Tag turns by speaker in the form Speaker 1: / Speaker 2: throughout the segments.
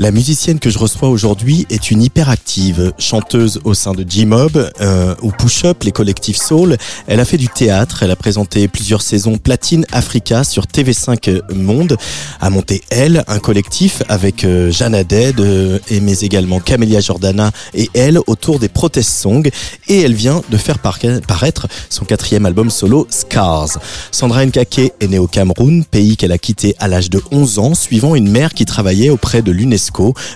Speaker 1: La musicienne que je reçois aujourd'hui est une hyperactive, chanteuse au sein de G-Mob euh, ou Push Up, les collectifs Soul. Elle a fait du théâtre, elle a présenté plusieurs saisons Platine Africa sur TV5 Monde, a monté elle un collectif avec euh, Jeanne euh, et mais également Camélia Jordana et elle autour des protest songs et elle vient de faire paraître son quatrième album solo Scars. Sandra Nkake est née au Cameroun, pays qu'elle a quitté à l'âge de 11 ans suivant une mère qui travaillait auprès de l'UNESCO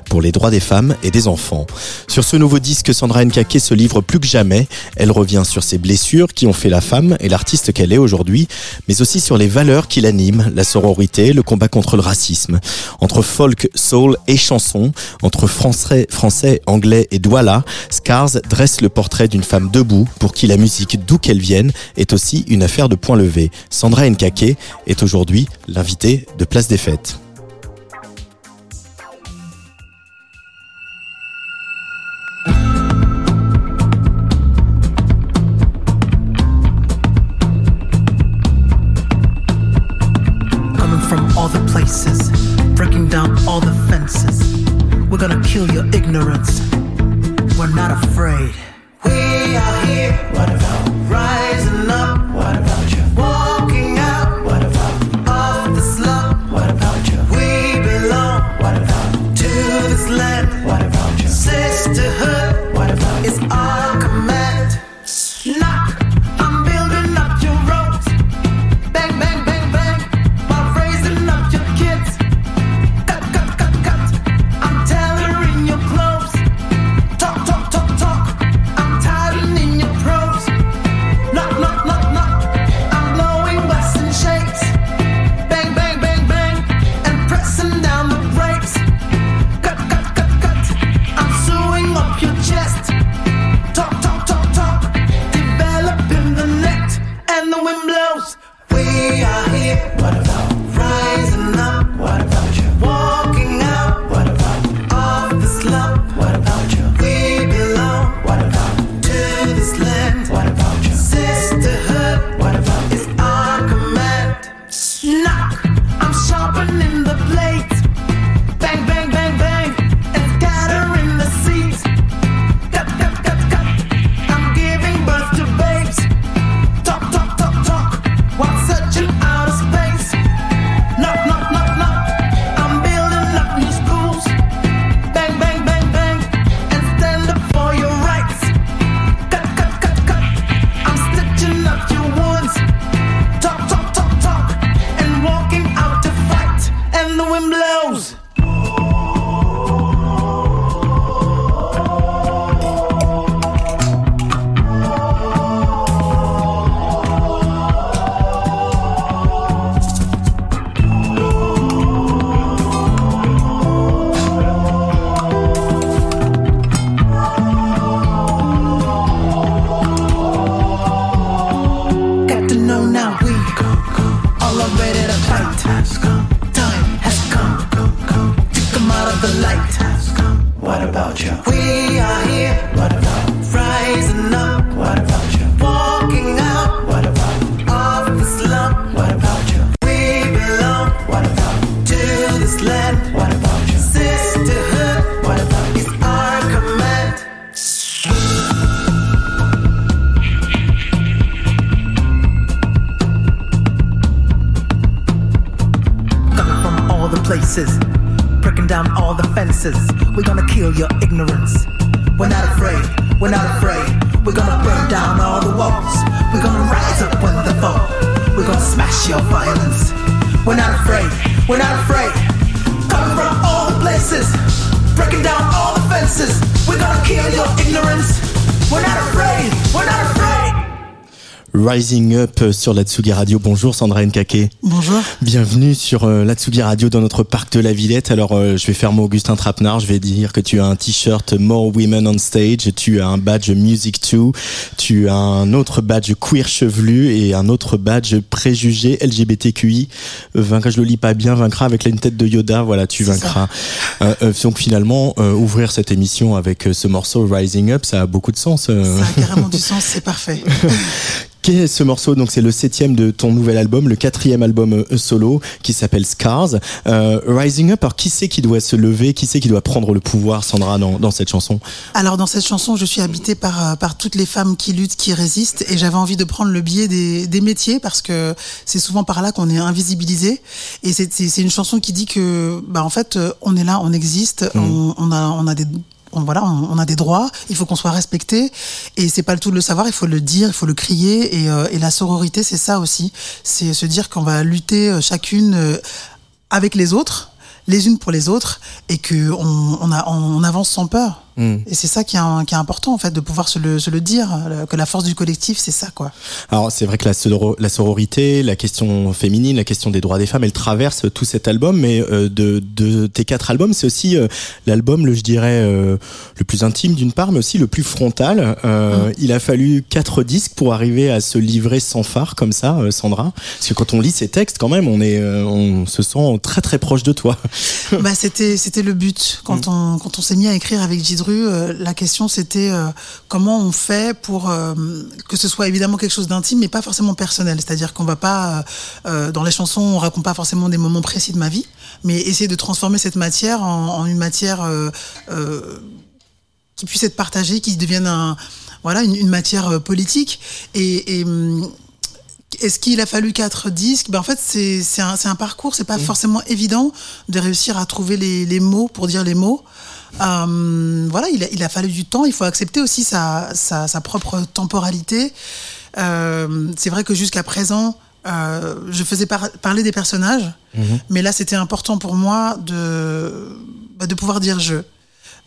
Speaker 1: pour les droits des femmes et des enfants. Sur ce nouveau disque, Sandra Nkake se livre plus que jamais. Elle revient sur ses blessures qui ont fait la femme et l'artiste qu'elle est aujourd'hui, mais aussi sur les valeurs qui l'animent, la sororité, le combat contre le racisme. Entre folk, soul et chanson, entre français, français, anglais et douala, Scars dresse le portrait d'une femme debout pour qui la musique, d'où qu'elle vienne, est aussi une affaire de point levé. Sandra Nkake est aujourd'hui l'invitée de Place des Fêtes.
Speaker 2: Rising Up
Speaker 3: sur la Tsugi Radio. Bonjour Sandra Nkake.
Speaker 1: Bonjour.
Speaker 3: Bienvenue sur euh, la Tsugi Radio dans notre parc de la Villette. Alors euh, je vais faire mon Augustin Trapenard, je vais dire que tu as un t-shirt More Women on Stage, tu as un badge Music 2, tu as un autre badge queer chevelu et un autre badge préjugé LGBTQI. Euh, vaincra, je le lis pas bien, vaincra avec une tête de Yoda, voilà, tu vaincras. Euh, euh, donc finalement, ouvrir cette émission avec ce morceau Rising Up, ça a beaucoup de sens.
Speaker 1: Ça a carrément du sens, c'est parfait.
Speaker 3: Quel est ce morceau Donc c'est le septième de ton nouvel album, le quatrième album euh, solo qui s'appelle Scars. Euh, Rising Up. Alors qui c'est qui doit se lever? Qui c'est qui doit prendre le pouvoir, Sandra, dans, dans cette chanson?
Speaker 1: Alors dans cette chanson, je suis habitée par, euh, par toutes les femmes qui luttent, qui résistent, et j'avais envie de prendre le biais des, des métiers parce que c'est souvent par là qu'on est invisibilisé. Et c'est une chanson qui dit que, bah en fait, euh, on est là, on existe, on, on a on a des on, voilà, on, a des droits, il faut qu'on soit respecté, et c'est pas le tout de le savoir, il faut le dire, il faut le crier, et, euh, la sororité, c'est ça aussi, c'est se dire qu'on va lutter euh, chacune euh, avec les autres, les unes pour les autres, et que on, on, a, on avance sans peur.
Speaker 3: Mm.
Speaker 1: Et c'est ça qui est, un- qui est important en fait de pouvoir se le, se le dire euh, que la force du collectif c'est ça quoi.
Speaker 3: Alors c'est vrai que la, soro- la sororité, la question féminine, la question des droits des femmes, elle traverse tout cet album. Mais euh, de, de tes quatre albums, c'est aussi euh, l'album, le je dirais, euh, le plus intime d'une part, mais aussi le plus frontal. Euh, Il a fallu quatre disques pour arriver à se livrer sans phare comme ça, euh, Sandra. Parce que quand on lit ces textes, quand même, on est, euh, on se sent très très proche de toi.
Speaker 1: bah c'était c'était le but quand on quand on s'est mis à écrire avec Gidru, euh, la question c'était euh, comment on fait pour euh, que ce soit évidemment quelque chose d'intime mais pas forcément personnel, c'est-à-dire qu'on va pas dans les chansons on raconte pas forcément des moments précis de ma vie, mais essayer de transformer cette matière en, en une matière qui puisse être partagée, qui devienne un voilà une, une matière politique et, et hum, est-ce qu'il a fallu quatre disques? Ben En fait, c'est un, parcours. C'est pas forcément évident de réussir à trouver les, les mots pour dire les mots. Euh, voilà, il a, il a fallu du temps. Il faut accepter aussi sa, sa, sa propre temporalité. Euh, c'est vrai que jusqu'à présent, euh, je faisais par- parler des personnages, mais là, c'était important pour moi de, bah, de pouvoir dire je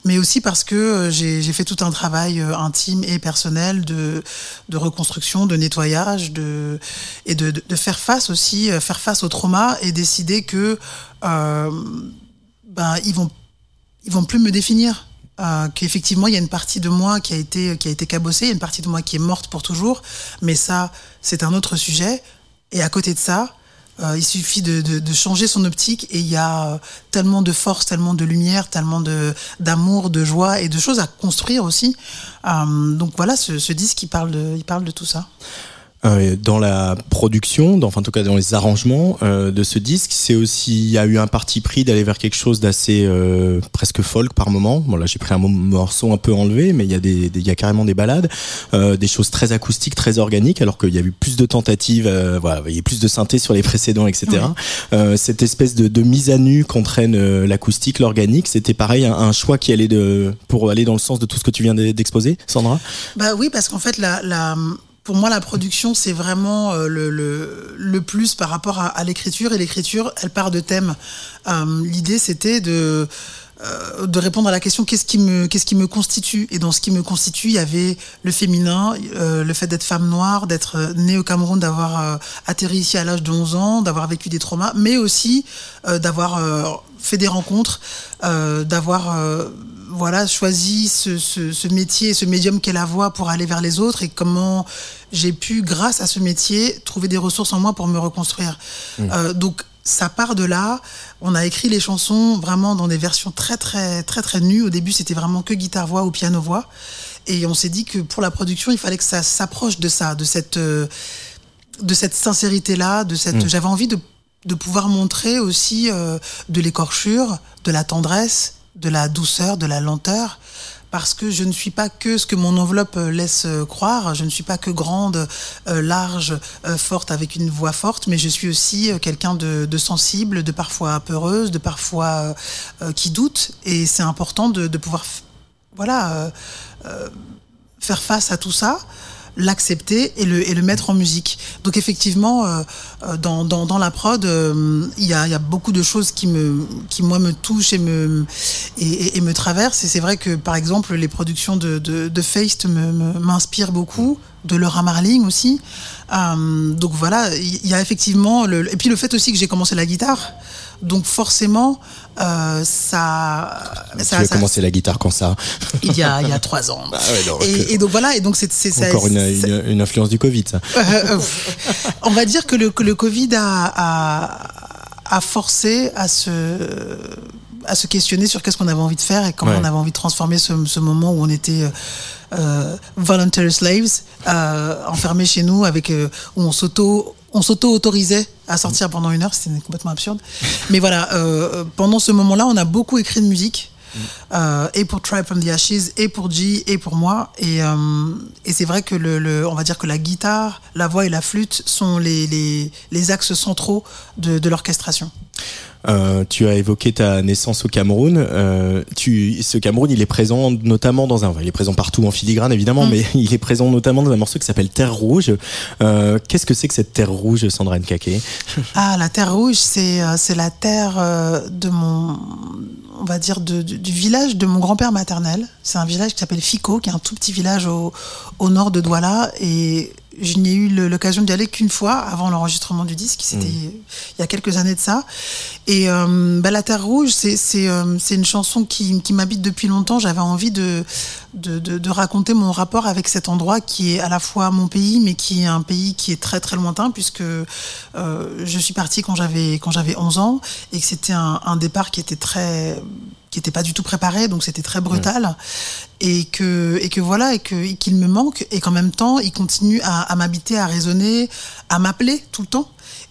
Speaker 1: mais aussi parce que euh, j'ai j'ai fait tout un travail euh, intime et personnel de, de reconstruction, de nettoyage, de, et de, de, de faire face aussi, euh, faire face au trauma et décider que euh, ben, ils vont ils vont plus me définir. Euh, qu'effectivement il y a une partie de moi qui a été qui a été cabossée, il y a une partie de moi qui est morte pour toujours, mais ça c'est un autre sujet. Et à côté de ça, euh, il suffit de, de, changer son optique et il y a euh, tellement de force, tellement de lumière, tellement de d'amour, de joie et de choses à construire aussi. Donc voilà, ce, ce disque il parle de il parle de tout ça.
Speaker 3: Euh, dans la production, dans, enfin en tout cas dans les arrangements euh, de ce disque, c'est aussi il y a eu un parti pris d'aller vers quelque chose d'assez euh, presque folk par moment. Bon là j'ai pris un mo- morceau un peu enlevé, mais il y a des, des- il y a carrément des balades, euh, des choses très acoustiques, très organiques, alors qu'il y a eu plus de tentatives, euh, voilà, il y a eu plus de synthé sur les précédents, etc. Euh, cette espèce de, de mise à nu qu'entraîne l'acoustique, l'organique, c'était pareil un, un choix qui allait de pour aller dans le sens de tout ce que tu viens d'e- d'exposer, Sandra?
Speaker 1: Bah oui, parce qu'en fait, la, la, pour moi, la production, c'est vraiment euh, le, plus par rapport à, l'écriture. Et l'écriture, elle part de thèmes. Euh, L'idée, c'était de euh, de répondre à la question qu'est-ce qui me qui me constitue? Et dans ce qui me constitue il y avait le féminin euh, le fait d'être femme noire d'être née au Cameroun d'avoir atterri ici à l'âge de 11 ans d'avoir vécu des traumas mais aussi d'avoir fait des rencontres euh, d'avoir euh, voilà choisi ce, ce, ce métier ce médium qu'est la voix pour aller vers les autres et comment j'ai pu grâce à ce métier trouver des ressources en moi pour me reconstruire Euh, donc ça part de là. On a écrit les chansons vraiment dans des versions très très très très nues. Au début, c'était vraiment que guitare voix ou piano voix. Et on s'est dit que pour la production, il fallait que ça s'approche de ça, de cette de cette sincérité là, de cette. J'avais envie de de pouvoir montrer aussi euh, de l'écorchure, de la tendresse, de la douceur, de la lenteur. Parce que je ne suis pas que ce que mon enveloppe euh, laisse euh, croire, je ne suis pas que grande, large, forte avec une voix forte, mais je suis aussi quelqu'un de, sensible, de parfois peureuse, de parfois qui doute. Et c'est important de, pouvoir voilà, faire face à tout ça l'accepter et le, et le mettre en musique. Donc effectivement, euh, euh, dans, dans, dans la prod, euh, il y, a, il y a beaucoup de choses qui, me, qui moi me touchent et me, et, et- me traversent. Et c'est vrai que par exemple, les productions de, de, de Feist m'inspirent beaucoup, de Laura Marling aussi. Euh, donc voilà, il y a effectivement... Le, et puis le fait aussi que j'ai commencé la guitare. Donc forcément, euh, ça...
Speaker 3: tu
Speaker 1: ça,
Speaker 3: as commencé la guitare quand ça
Speaker 1: il y a, il y a trois ans.
Speaker 3: Ah ouais,
Speaker 1: et, et donc voilà, et donc c'est ça-
Speaker 3: Encore une,
Speaker 1: c'est-
Speaker 3: une, une influence du Covid, ça.
Speaker 1: euh, euh, on va dire que le, que le Covid a, a, a forcé à se, à se questionner sur qu'est-ce qu'on avait envie de faire et comment
Speaker 3: Ouais.
Speaker 1: on avait envie de transformer ce, ce moment où on était euh, voluntary slaves, euh, enfermés chez nous, avec, euh, où on s'auto on s'auto-autorisait à sortir pendant une heure, c'était complètement absurde. Mais voilà, euh, pendant ce moment-là, on a beaucoup écrit de musique. Euh, et pour Tribe from the Ashes, et pour G, et pour moi. Et, euh, et c'est vrai que le, le- on va dire que la guitare, la voix et la flûte sont les, les, les axes centraux de, de l'orchestration.
Speaker 3: Euh, tu as évoqué ta naissance au Cameroun. Euh, tu, ce Cameroun, il est présent notamment dans un, il est présent partout en filigrane évidemment,
Speaker 1: Mm.
Speaker 3: mais il est présent notamment dans un morceau qui s'appelle Terre Rouge. Euh, Qu'est-ce que c'est que cette Terre Rouge, Sandra Nkake
Speaker 1: Ah, la terre rouge, c'est c'est la terre de mon, on va dire, de- du, du village de mon grand-père maternel. C'est un village qui s'appelle Fico, qui est un tout petit village au, au nord de Douala. Et je n'ai eu l'occasion d'y aller qu'une fois avant l'enregistrement du disque. C'était il y a quelques années de ça. Et euh, bah, la terre rouge, c'est euh, une chanson qui, qui m'habite depuis longtemps. J'avais envie de, de, de, de raconter mon rapport avec cet endroit qui est à la fois mon pays, mais qui est un pays qui est très très lointain puisque euh, je suis partie quand j'avais quand j'avais 11 ans et que c'était un, un départ qui était très qui était pas du tout préparé, donc c'était très brutal. Et que et que voilà et qu'il me manque. Et qu'en même temps il continue à, à m'habiter, à résonner, à m'appeler tout le temps.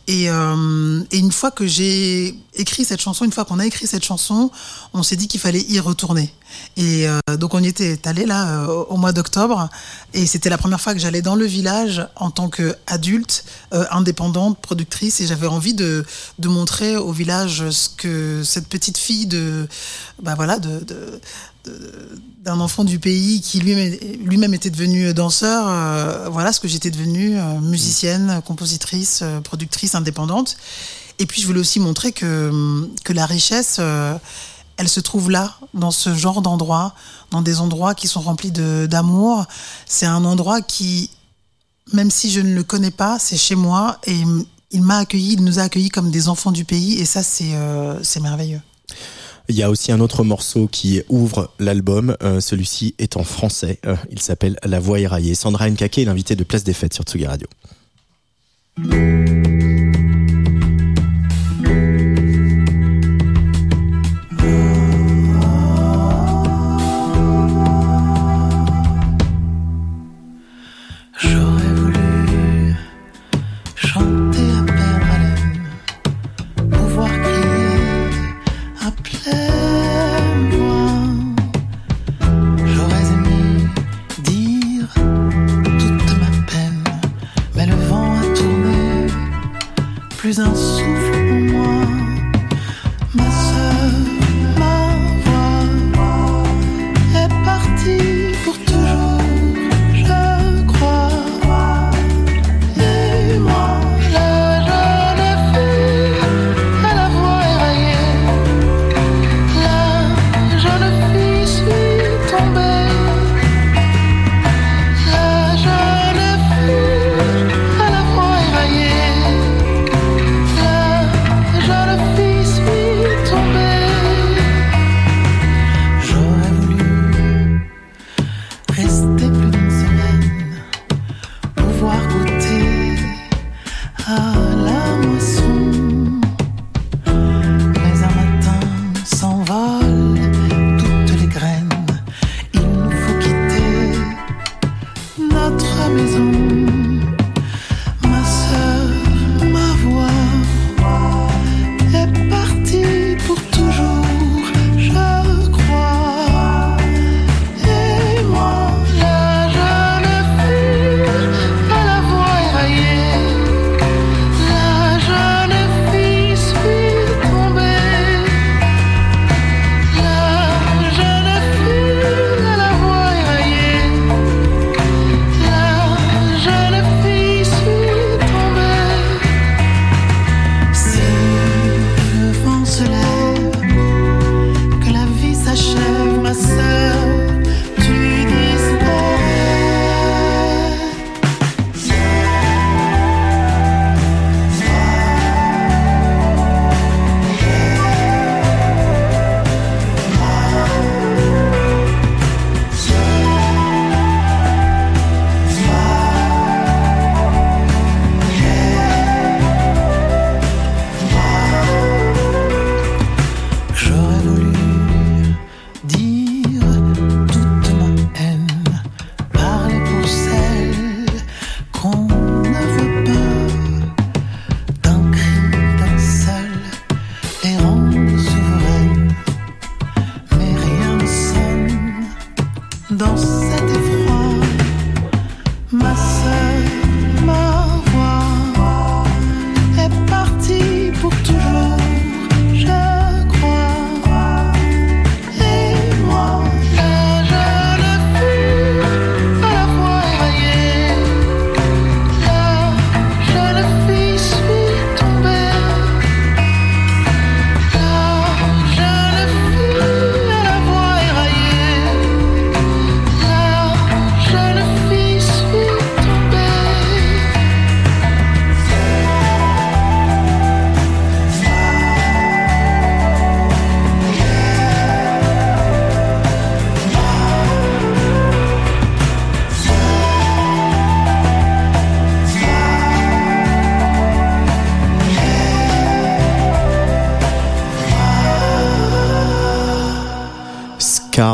Speaker 1: Et, euh, et une fois que j'ai écrit cette chanson, une fois qu'on a écrit cette chanson, on s'est dit qu'il fallait y retourner. Et euh, donc on y était allé là euh, au- mois d'octobre, et c'était la première fois que j'allais dans le village en tant qu'adulte, euh, indépendante, productrice, et j'avais envie de, de montrer au village ce que cette petite fille de, bah voilà, de, de- d'un enfant du pays qui lui-même était devenu danseur, euh, voilà ce que j'étais devenue, euh, musicienne, compositrice, euh, productrice indépendante. Et puis je voulais aussi montrer que, que la richesse, elle se trouve là, dans ce genre d'endroit, dans des endroits qui sont remplis d'amour. C'est un endroit qui, même si je ne le connais pas, c'est chez moi et il m'a accueilli, il nous a accueillis comme des enfants du pays et ça c'est merveilleux.
Speaker 3: Il y a aussi un autre morceau qui ouvre l'album. Euh, Celui-ci est en français. Euh, il s'appelle La Voix éraillée. Sandra Nkake est l'invitée de Place des Fêtes sur Tsugi Radio.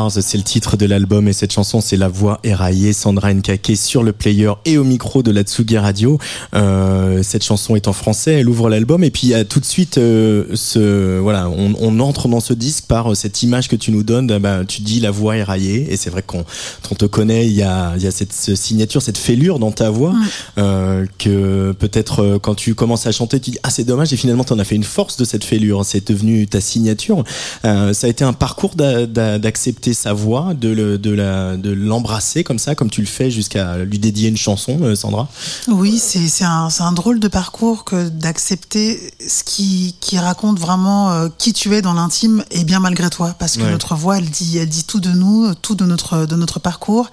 Speaker 3: C'est le titre de l'album et cette chanson c'est la voix éraillée Sandra Nkake sur le player et au micro de la Tsugi Radio. Euh, cette chanson est en français, elle ouvre l'album et puis a tout de suite euh, ce voilà, on, on entre dans ce disque par euh, cette image que tu nous donnes. ah ben, tu dis la voix éraillée et c'est vrai qu'on on te connaît, il y a il y a cette ce signature, cette fêlure dans ta voix euh, que peut-être euh, quand tu commences à chanter, tu dis ah c'est dommage et finalement tu en as fait une force de cette fêlure. C'est devenu ta signature. Euh, ça a été un parcours d'a- d'a- d'accepter sa voix, de le- de la de l'embrasser comme ça, comme tu le fais jusqu'à lui dédier une chanson, euh, Sandra?
Speaker 1: Oui, c'est c'est un, c'est un drôle de parcours que d'accepter ce qui, qui raconte vraiment euh, qui tu es dans l'intime et bien malgré toi, parce que
Speaker 3: Ouais.
Speaker 1: notre voix, elle dit, elle dit tout de nous, tout de notre, de notre parcours.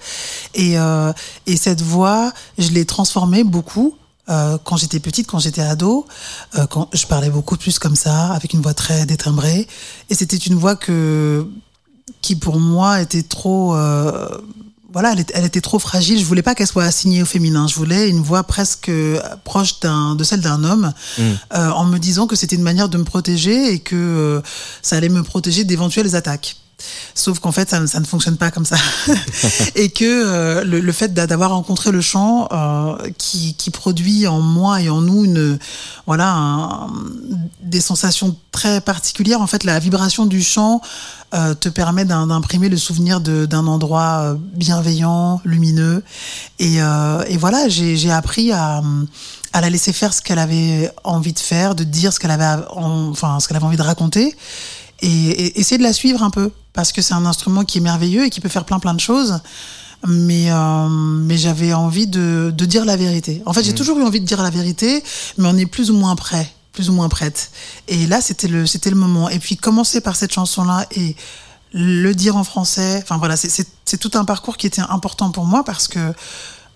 Speaker 1: Et, euh, et cette voix, je l'ai transformée beaucoup. euh, quand j'étais petite, quand j'étais ado, euh, quand je parlais beaucoup plus comme ça, avec une voix très détimbrée, et c'était une voix que qui pour moi était trop euh, voilà, elle, était trop fragile. Je voulais pas qu'elle soit assignée au féminin. Je voulais une voix presque euh, proche d'un, de celle d'un homme, euh, en me disant que c'était une manière de me protéger et que euh, ça allait me protéger d'éventuelles attaques. Sauf qu'en fait, ça, ça ne fonctionne pas comme ça. et que euh, le, le fait d'a- d'avoir rencontré le chant euh, qui, qui produit en moi et en nous une, voilà, un- des sensations très particulières. En fait, la vibration du chant euh, te permet d'im- d'imprimer le souvenir d'un endroit bienveillant, lumineux. Et, et voilà, j'ai j'ai appris à, à la laisser faire ce qu'elle avait envie de faire, de dire ce qu'elle avait, en- enfin, ce qu'elle avait envie de raconter et, et essayer de la suivre un peu parce que c'est un instrument qui est merveilleux et qui peut faire plein plein de choses. Mais euh, mais j'avais envie de, de dire la vérité. En fait j'ai toujours eu envie de dire la vérité mais on est plus ou moins prêt plus ou moins prête. Et là c'était le c'était le moment. Et puis commencer par cette chanson là et le dire en français enfin voilà c'est tout un parcours qui était important pour moi parce que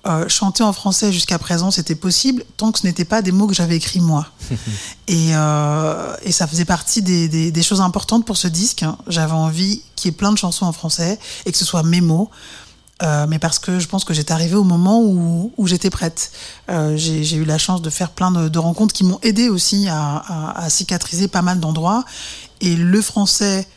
Speaker 1: euh, chanter en français jusqu'à présent, c'était possible tant que ce n'était pas des mots que j'avais écrits moi. et, euh, et ça faisait partie des, des, des choses importantes pour ce disque. hein. J'avais envie qu'il y ait plein de chansons en français et que ce soit mes mots. Euh, mais parce que je pense que j'étais arrivée au moment où, où j'étais prête. J'ai eu la chance de faire plein de, de rencontres qui m'ont aidé aussi à, à, à cicatriser pas mal d'endroits. Et le français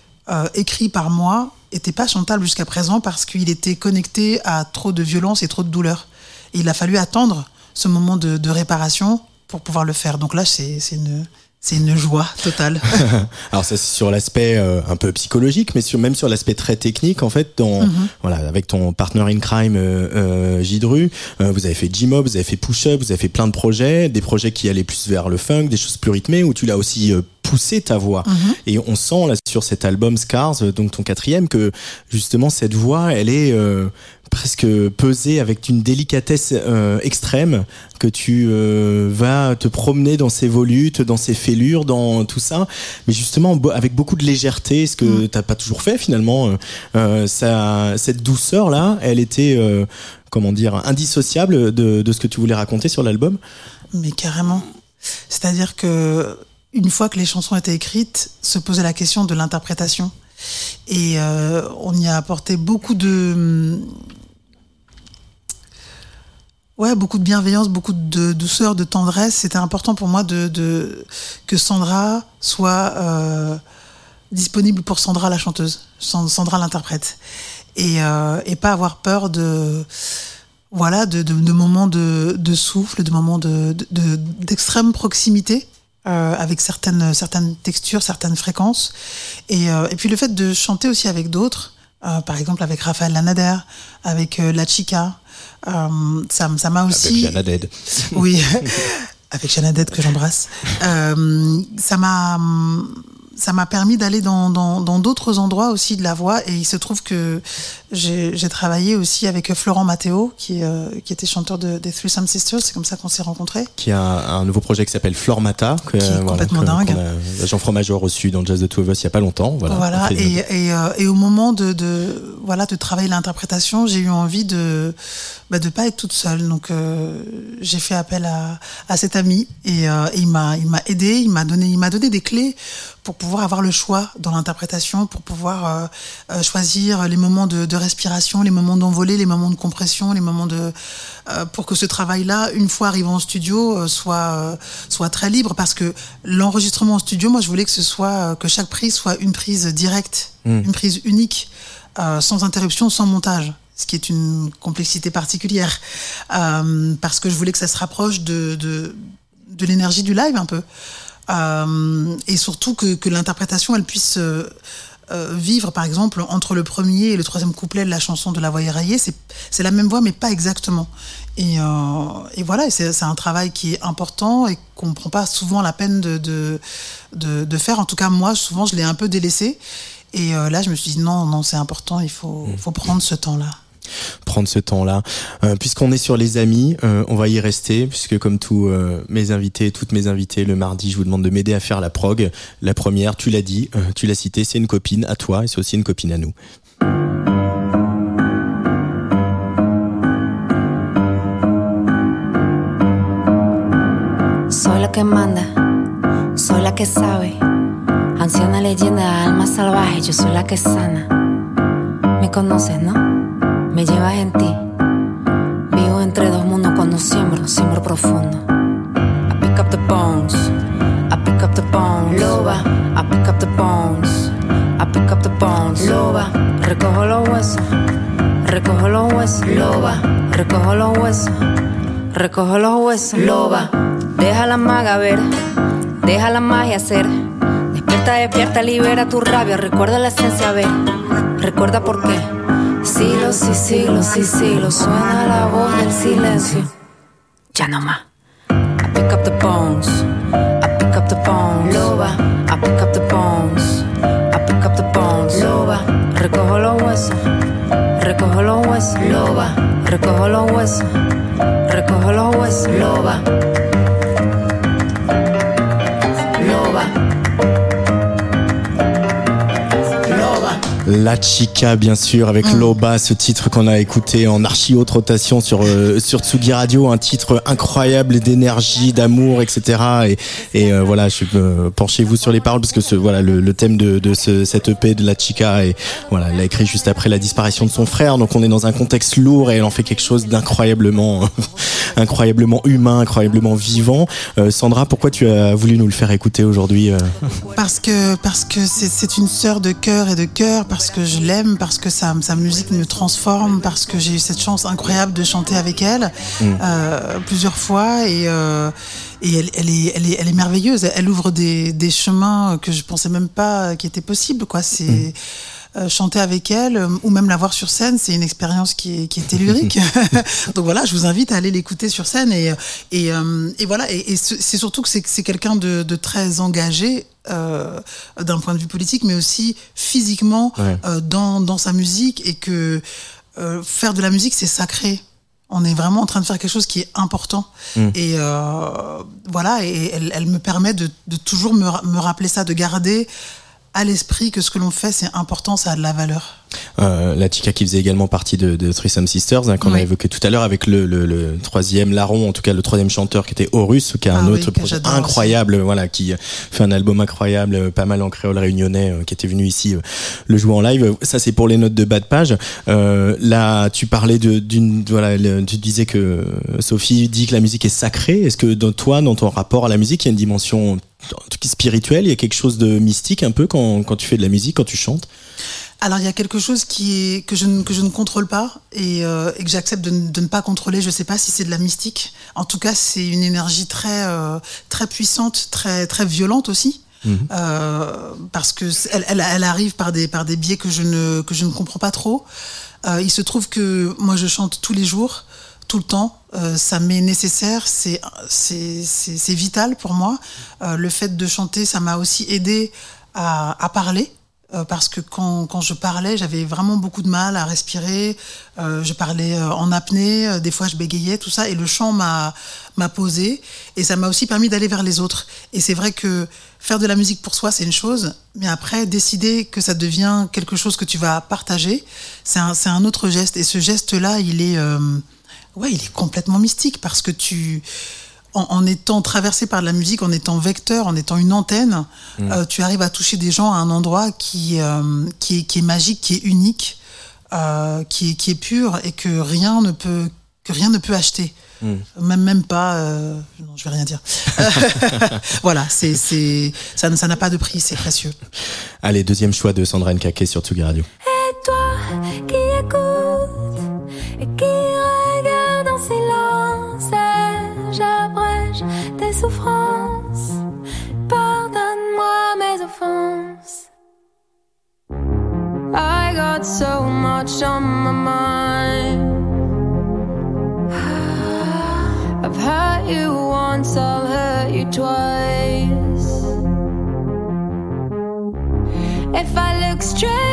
Speaker 1: écrit par moi était pas chantable jusqu'à présent parce qu'il était connecté à trop de violence et trop de douleur. Et il a fallu attendre ce moment de, de réparation pour pouvoir le faire. Donc là, c'est une, c'est une joie totale.
Speaker 3: Alors ça c'est sur l'aspect euh, un peu psychologique, mais sur, même sur l'aspect très technique en fait. Dans, Voilà, avec ton partner in crime euh, euh, Gidru, euh, vous avez fait G-Mob, vous avez fait Push Up, vous avez fait plein de projets, des projets qui allaient plus vers le funk, des choses plus rythmées, où tu l'as aussi poussé ta voix. Et on sent là sur cet album Scars, euh, donc ton quatrième, que justement cette voix, elle est euh, presque pesée avec une délicatesse euh, extrême que tu euh, vas te promener dans ces volutes, dans ces fêlures, dans tout ça, mais justement avec beaucoup de légèreté, ce que t'as pas toujours fait finalement. Euh, euh, ça, cette douceur là, elle était euh, comment dire indissociable de, de ce que tu voulais raconter sur l'album?
Speaker 1: Mais carrément. C'est-à-dire que une fois que les chansons étaient écrites, se posait la question de l'interprétation. Et euh, on y a apporté beaucoup de ouais beaucoup de bienveillance, beaucoup de douceur, de tendresse. C'était important pour moi de, de que Sandra soit euh, disponible pour Sandra la chanteuse, San- Sandra l'interprète, et, euh, et pas avoir peur de voilà, de, de, de moments de, souffle, de moments de, de- de- d'extrême proximité euh, avec certaines, certaines textures, certaines fréquences. Et, euh, et puis le fait de chanter aussi avec d'autres, euh, par exemple avec Raphaël Lanader, avec La Chica. Ça ça m'a aussi.
Speaker 3: Avec Jana Dead.
Speaker 1: Oui, avec Jeannadette que j'embrasse. Ça m'a ça m'a permis d'aller dans dans dans d'autres endroits aussi de la voix et il se trouve que j'ai j'ai travaillé aussi avec Florent Matteo qui euh, qui était chanteur de, des Threesome Sisters c'est comme ça qu'on s'est rencontrés
Speaker 3: qui a un, un nouveau projet qui s'appelle Flormata. Que,
Speaker 1: Qui est complètement dingue.
Speaker 3: qu'on a- Jean Fromageau a reçu dans Jazz de Two of Us il y a pas longtemps. Voilà.
Speaker 1: Et, et, euh, et au moment de, de, voilà, de travailler l'interprétation, j'ai eu envie de bah, de pas être toute seule. Donc euh, j'ai fait appel à, à cet ami et, euh, et il m'a il m'a aidé, il m'a donné il m'a donné des clés pour pouvoir avoir le choix dans l'interprétation, pour pouvoir euh, euh, choisir les moments de, de respiration, les moments d'envolée, les moments de compression, les moments de euh, pour que ce travail-là, une fois arrivé en studio, euh, soit soit très libre. Parce que l'enregistrement en studio, moi je voulais que ce soit que chaque prise soit une prise directe, une prise unique, sans interruption, sans montage. Ce qui est une complexité particulière, parce que je voulais que ça se rapproche de de, de l'énergie du live un peu, Euh, et surtout que, que l'interprétation elle puisse euh, euh, vivre, par exemple, entre le premier et le troisième couplet de la chanson de La Voix éraillée, c'est la même voix, mais pas exactement. Et, et voilà, c'est un travail qui est important et qu'on ne prend pas souvent la peine de, de, de, de faire. En tout cas, moi, souvent, je l'ai un peu délaissé. Et là, je me suis dit, non, non, c'est important, il faut, faut prendre ce temps-là.
Speaker 3: Prendre ce temps-là. Euh, Puisqu'on est sur les amis, euh, on va y rester, puisque comme tous euh, mes invités, toutes mes invitées, le mardi, je vous demande de m'aider à faire la prog. La première, tu l'as dit, tu l'as cité, c'est une copine à toi et c'est aussi une copine à nous.
Speaker 4: Me llevas en ti. Vivo entre dos mundos cuando siembro, siembro profundo. I pick up the bones, I pick up the bones. Loba, I pick up the bones, I pick up the bones. Loba, recojo los huesos, recojo los huesos. Loba, recojo los huesos. Recojo los huesos. Loba, deja la maga ver, deja la magia hacer. Despierta, despierta, libera tu rabia. Recuerda la esencia, ver. Recuerda por qué. Siglos y siglos y siglos suena la voz del silencio. Ya no más. I pick up the bones. I pick up the bones. Loba, I pick up the bones. I pick up the bones. Loba, recojo los huesos. Recojo los huesos. Loba, recojo los huesos. Recojo los huesos. Loba. Loba.
Speaker 3: La Chica, bien sûr, avec Loba, ce titre qu'on a écouté en archi haute rotation sur euh, sur Tsugi Radio, un titre incroyable d'énergie, d'amour, etc. Et, et euh, voilà, je euh, penchez-vous sur les paroles parce que ce, voilà le, le thème de, de ce, cette EP de La Chica et voilà, elle l'a écrit juste après la disparition de son frère, donc on est dans un contexte lourd et elle en fait quelque chose d'incroyablement incroyablement humain, incroyablement vivant. Euh, Sandra, pourquoi tu as voulu nous le faire écouter aujourd'hui euh?
Speaker 1: Parce que parce que c'est c'est une sœur de cœur et de cœur, parce que je l'aime, parce que sa, sa musique me transforme, parce que j'ai eu cette chance incroyable de chanter avec elle euh, plusieurs fois et euh, et elle, elle est elle est elle est merveilleuse. Elle ouvre des des chemins que je pensais même pas qui étaient possibles. Quoi, c'est euh, chanter avec elle euh, ou même la voir sur scène, c'est une expérience qui est, qui est tellurique. Donc voilà, je vous invite à aller l'écouter sur scène et et, euh, et voilà. Et, et c'est surtout que c'est c'est quelqu'un de, de très engagé euh, d'un point de vue politique, mais aussi physiquement
Speaker 3: Ouais.
Speaker 1: euh, dans dans sa musique et que euh, faire de la musique c'est sacré. On est vraiment en train de faire quelque chose qui est important. Et euh, voilà, et elle, elle me permet de, de toujours me rappeler ça, de garder à l'esprit que ce que l'on fait, c'est important, ça a de la valeur.
Speaker 3: Euh, la Chica qui faisait également partie de, de Threesome Sisters, hein, qu'on a évoqué tout à l'heure avec le, le, le troisième larron, en tout cas le troisième chanteur qui était Horus, qui a
Speaker 1: Ah
Speaker 3: un
Speaker 1: oui,
Speaker 3: autre projet incroyable, voilà, qui fait un album incroyable, euh, pas mal en créole réunionnais, euh, qui était venu ici euh, le jouer en live. Ça c'est pour les notes de bas de page. Euh, là, tu parlais d'une, voilà, le- tu disais que Sophie dit que la musique est sacrée. Est-ce que dans toi, dans ton rapport à la musique, il y a une dimension en tout cas spirituelle, il y a quelque chose de mystique un peu quand, quand tu fais de la musique, quand tu chantes
Speaker 1: Alors il y a quelque chose qui est que je ne que je ne contrôle pas et, euh, et que j'accepte de, ne- de ne pas contrôler. Je sais pas si c'est de la mystique. En tout cas, c'est une énergie très euh, très puissante, très très violente aussi. euh, parce que c- elle, elle, elle arrive par des par des biais que je ne que je ne comprends pas trop. Il se trouve que moi je chante tous les jours, tout le temps. Euh, ça m'est nécessaire, c'est vital pour moi. Euh, le fait de chanter, ça m'a aussi aidé à, à parler. euh, parce que quand, quand je parlais, j'avais vraiment beaucoup de mal à respirer. Euh, je parlais euh, en apnée, euh, des fois je bégayais, tout ça. Et le chant m'a posé et ça m'a aussi permis d'aller vers les autres. Et c'est vrai que faire de la musique pour soi, c'est une chose, mais après décider que ça devient quelque chose que tu vas partager, c'est un, un autre geste. Et ce geste-là, il est, ouais, il est complètement mystique parce que tu en, en étant traversé par la musique, en étant vecteur, en étant une antenne, euh, tu arrives à toucher des gens à un endroit qui, euh, qui, est, qui est magique, qui est unique, euh, qui, est, qui est pur et que rien ne peut, que rien ne peut acheter. Même, même pas. euh, non, je vais rien dire. voilà, c'est, c'est, ça n'a pas de prix, c'est précieux.
Speaker 3: Allez, deuxième choix de Sandra Nkake sur Tsugi Radio.
Speaker 4: Et toi qui écoutes et qui much on my mind. I've hurt you once, I'll hurt you twice. If I look straight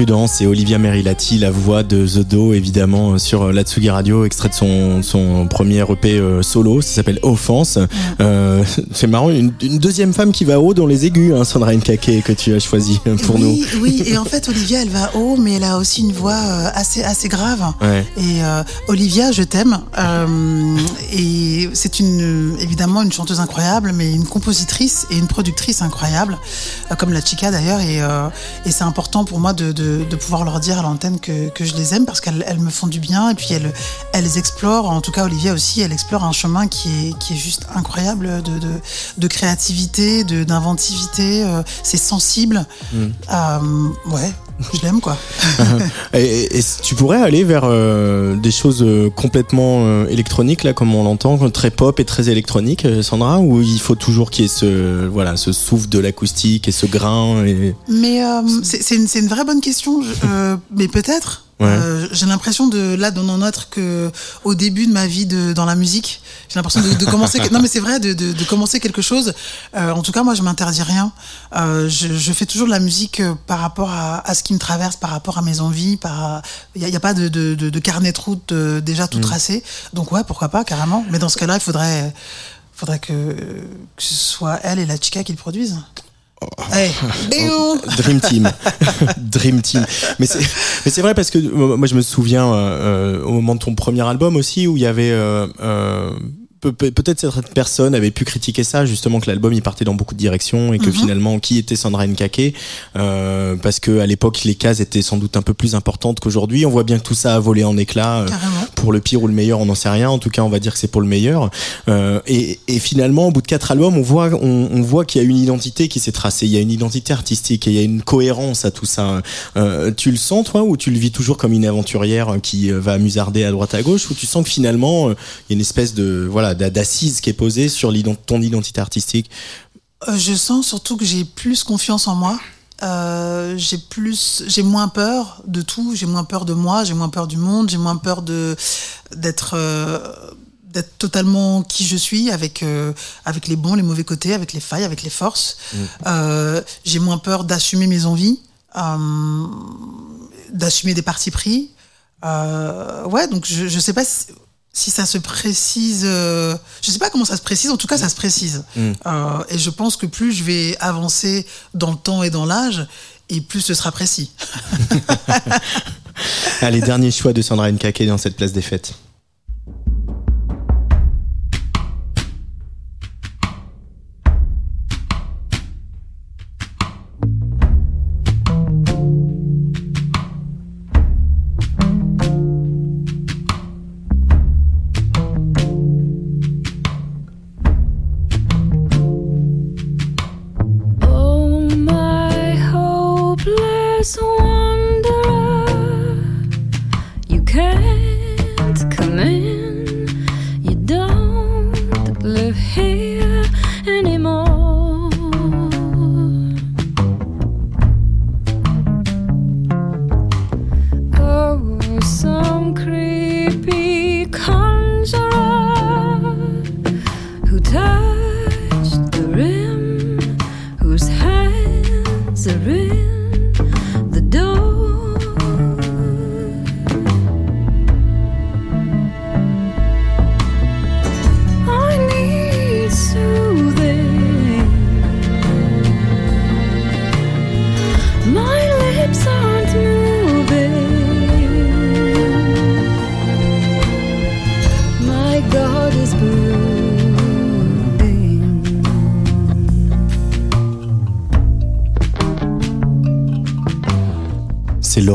Speaker 3: Prudence et Olivia Merilati, la voix de The Do, évidemment, euh, sur euh, la Tsugi Radio, extrait de son, son premier EP euh, solo, ça s'appelle Offense. Euh, c'est marrant, une, une deuxième femme qui va haut dans les aigus, hein, Sandra Nkake, que tu as choisi pour
Speaker 1: oui, oui, et en fait, Olivia, elle va haut, mais elle a aussi une voix assez, assez grave.
Speaker 3: nous. Ouais.
Speaker 1: Et euh, Olivia, je t'aime. Euh, et c'est une évidemment une chanteuse incroyable, mais une compositrice et une productrice incroyable, comme la Chica d'ailleurs. Et, et c'est important pour moi de, de, de pouvoir leur dire à l'antenne que, que je les aime parce qu'elles elles me font du bien. Et puis elles, elles explorent, en tout cas Olivia aussi, elle explore un chemin qui est, qui est juste incroyable de, de, de créativité, d'inventivité. euh, c'est sensible. Euh, ouais, je l'aime quoi.
Speaker 3: Et, tu pourrais aller vers euh, des choses euh, complètement euh, électroniques, là, comme on l'entend, très pop et très électronique, euh, Sandra, ou il faut toujours qu'il y ait ce, voilà, ce souffle de l'acoustique et ce grain et...
Speaker 1: Mais euh, c'est une, c'est une vraie bonne question. je- euh, mais peut-être.
Speaker 3: Ouais.
Speaker 1: Euh, j'ai l'impression de là d'en en être que au début de ma vie de, dans la musique, j'ai l'impression de, de commencer. non mais c'est vrai de, de, de commencer quelque chose. Euh, en tout cas moi je m'interdis rien. Euh, je, je fais toujours de la musique euh, par rapport à, à ce qui me traverse, par rapport à mes envies. Par il y a, a pas de, de, de, de carnet de route euh, déjà tout tracé. Donc ouais pourquoi pas carrément. Mais dans ce cas-là il faudrait faudrait que, que ce soit elle et la chica qui le produisent. Hey,
Speaker 3: Dream Team. Dream Team. Mais c'est, mais c'est vrai parce que euh, moi je me souviens euh, euh, au moment de ton premier album aussi où il y avait euh, euh, peut-être cette personne avait pu critiquer ça justement que l'album il partait dans beaucoup de directions et que finalement qui était Sandra Nkake euh, parce que à l'époque les cases étaient sans doute un peu plus importantes qu'aujourd'hui. On voit bien que tout ça a volé en éclats euh, pour le pire ou le meilleur on n'en sait rien. En tout cas on va dire que c'est pour le meilleur. Euh, et, et finalement au bout de quatre albums on voit on, on voit qu'il y a une identité qui s'est tracée. Il y a une identité artistique et il y a une cohérence à tout ça. Euh, tu le sens toi ou tu le vis toujours comme une aventurière qui euh, va musarder à droite à gauche ou tu sens que finalement il y a une espèce de voilà d'a- d'assise qui est posée sur ton identité artistique
Speaker 1: Euh, je sens surtout que j'ai plus confiance en moi. Euh, j'ai plus, j'ai moins peur de tout. J'ai moins peur de moi. J'ai moins peur du monde. J'ai moins peur de d'être euh, d'être totalement qui je suis avec euh, avec les bons, les mauvais côtés, avec les failles, avec les forces. Euh, j'ai moins peur d'assumer mes envies, d'assumer des partis pris. Ouais, donc je je sais pas si, si ça se précise. euh, je sais pas comment ça se précise. En tout cas, ça se précise. Euh, et je pense que plus je vais avancer dans le temps et dans l'âge, et plus ce sera précis.
Speaker 3: allez dernier choix de Sandra Nkake dans cette place des fêtes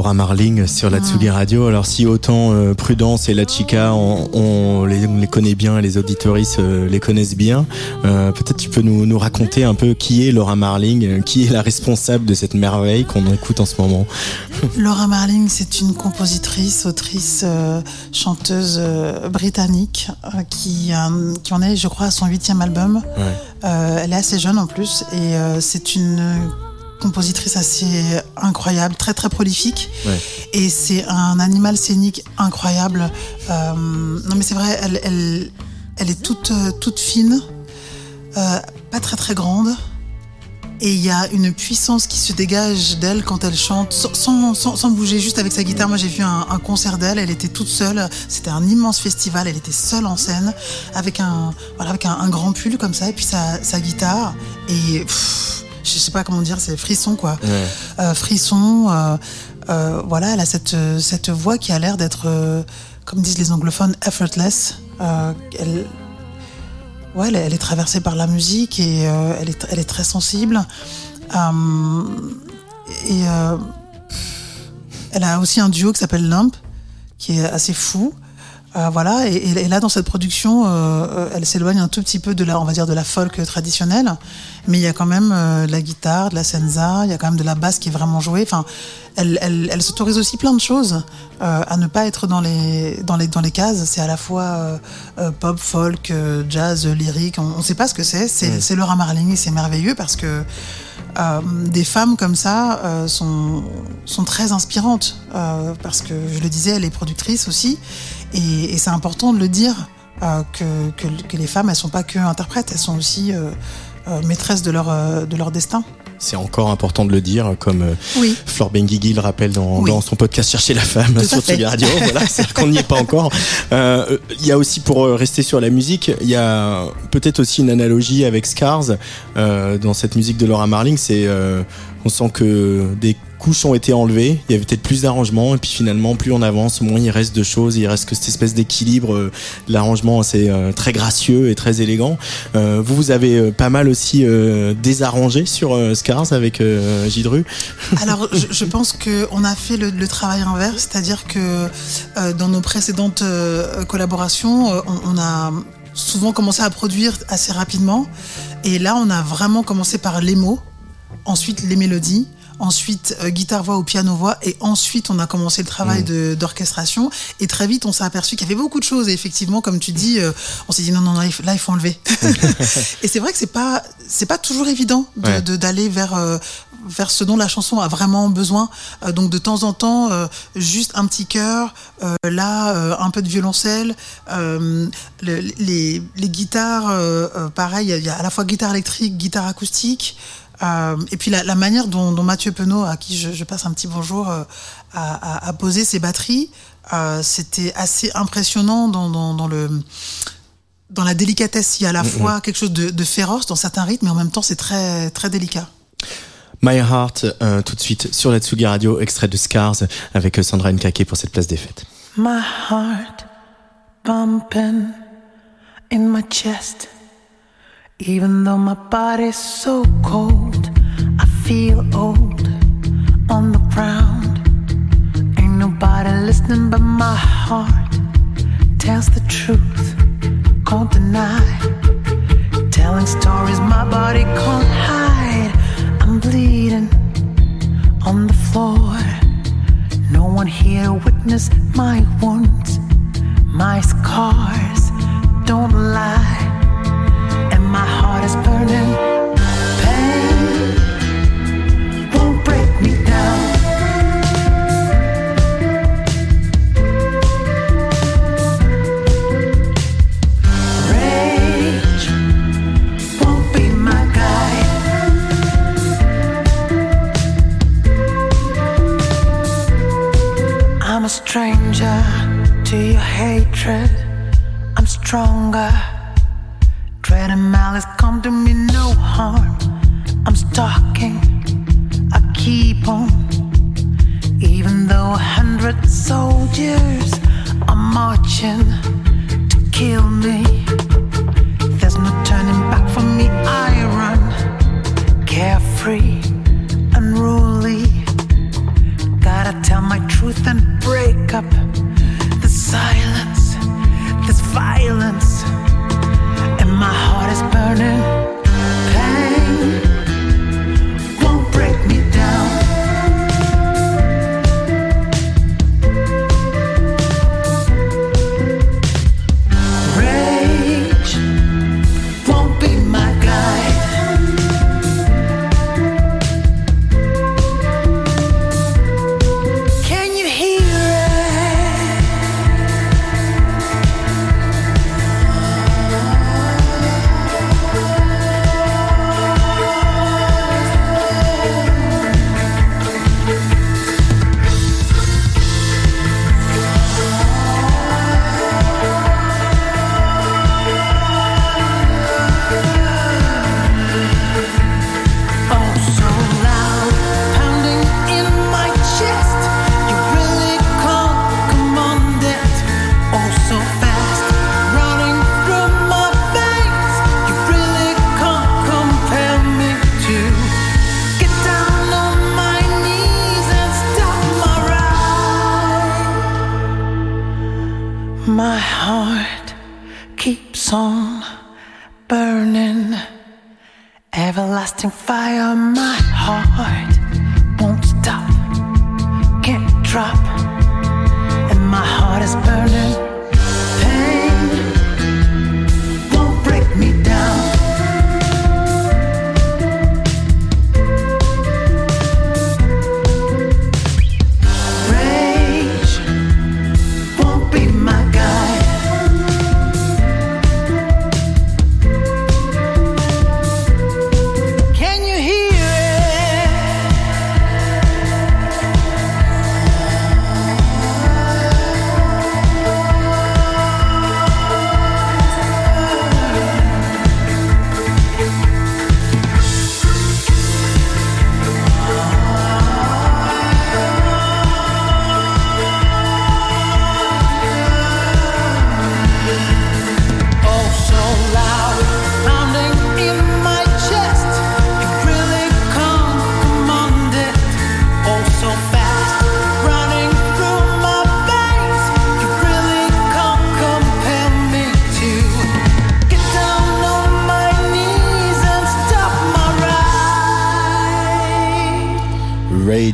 Speaker 3: Laura Marling sur la Tsugi Radio. Alors si autant euh, Prudence et La Chica, on, on les, on les connaît bien, les auditoristes euh, les connaissent bien, euh, peut-être tu peux nous, nous raconter un peu qui est Laura Marling, qui est la responsable de cette merveille qu'on écoute en ce moment.
Speaker 1: Laura Marling, c'est une compositrice, autrice, chanteuse britannique qui, qui en est, je crois, à son huitième album.
Speaker 3: Ouais.
Speaker 1: Elle est assez jeune en plus et c'est une compositrice assez incroyable, très très prolifique.
Speaker 3: Ouais.
Speaker 1: Et c'est un animal scénique incroyable. Euh, non mais c'est vrai, elle, elle, elle est toute, toute fine, euh, pas très très grande. Et il y a une puissance qui se dégage d'elle quand elle chante, sans, sans, sans- sans bouger, juste avec sa guitare. Moi, j'ai vu un, un concert d'elle. Elle était toute seule. C'était un immense festival. Elle était seule en scène, avec un, voilà, avec un, un grand pull comme ça, et puis sa, sa guitare. Et pff, je sais pas comment dire, c'est frisson quoi.
Speaker 3: Ouais.
Speaker 1: Euh, frisson. euh, euh, voilà, elle a cette, cette voix qui a l'air d'être, comme disent les anglophones, effortless. Elle, ouais, elle, est- elle est traversée par la musique et elle, est, elle est très sensible. Et elle a aussi un duo qui s'appelle Lump, qui est assez fou. Euh, voilà, et, là dans cette production, euh, elle s'éloigne un tout petit peu de la, on va dire, de la folk traditionnelle, mais il y a quand même euh, de la guitare, de la senza, il y a quand même de la basse qui est vraiment jouée. Enfin, elle, elle, elle s'autorise aussi plein de choses euh, à ne pas être dans les dans les dans les cases. C'est à la fois euh, pop, folk, jazz, lyrique. On ne sait pas ce que c'est. C'est c'est Laura Marling et c'est merveilleux parce que des femmes comme ça sont, sont très inspirantes parce que je le disais, elle est productrice aussi et, et c'est important de le dire que, que, que les femmes elles sont pas que interprètes, elles sont aussi maîtresses de leur, euh, de leur destin.
Speaker 3: C'est encore important de le dire, comme euh,
Speaker 1: Oui.
Speaker 3: Flore Benguigui le rappelle dans,
Speaker 1: Oui.
Speaker 3: dans son podcast Chercher la femme sur. Tsugi Radio. voilà, c'est qu'on n'y est pas encore. Euh, Il y a aussi, pour euh, rester sur la musique, il y a peut-être aussi une analogie avec Scars euh, dans cette musique de Laura Marling. C'est, euh, on sent que des couches ont été enlevées, il y avait peut-être plus d'arrangements, et puis finalement, plus on avance, moins il reste de choses, il reste que cette espèce d'équilibre. euh, L'arrangement, c'est euh, très gracieux et très élégant. Euh, vous, vous avez pas mal aussi désarrangé sur Scars avec Gidru.
Speaker 1: Alors, je, pense qu'on a fait le, travail inverse, c'est-à-dire que dans nos précédentes collaborations, on, on a souvent commencé à produire assez rapidement. Et là, on a vraiment commencé par les mots, ensuite les mélodies, ensuite euh, guitare-voix ou piano-voix, et ensuite on a commencé le travail de- d'orchestration. Et très vite, on s'est aperçu qu'il y avait beaucoup de choses. Et effectivement, comme tu dis, euh, on s'est dit non, non, non, là, il faut- là, il faut enlever. et c'est vrai que c'est pas, c'est pas toujours évident de-
Speaker 3: Ouais.
Speaker 1: de- d'aller vers, euh, vers ce dont la chanson a vraiment besoin. Donc de temps en temps, juste un petit chœur, euh, là, un peu de violoncelle, le- les, les guitares, pareil, il y a à la fois guitare électrique, guitare acoustique. Euh, et puis la, la manière dont, dont Mathieu Penaud, à qui je, je passe un petit bonjour, euh, a, a- a posé ses batteries, euh, c'était assez impressionnant dans, dans, dans le dans la délicatesse. Il y a à la fois quelque chose de, de féroce dans certains rythmes, mais en même temps c'est très très délicat.
Speaker 3: My Heart, euh, tout de suite sur la Tsugi Radio, extrait de Scars avec Sandra Nkake pour cette place des fêtes.
Speaker 2: My heart bumping in my chest. Even though my body's so cold, I feel old on the ground. Ain't nobody listening but my heart tells the truth, can't deny. Telling stories my body can't hide. I'm bleeding on the floor.
Speaker 1: No one here to witness my wounds,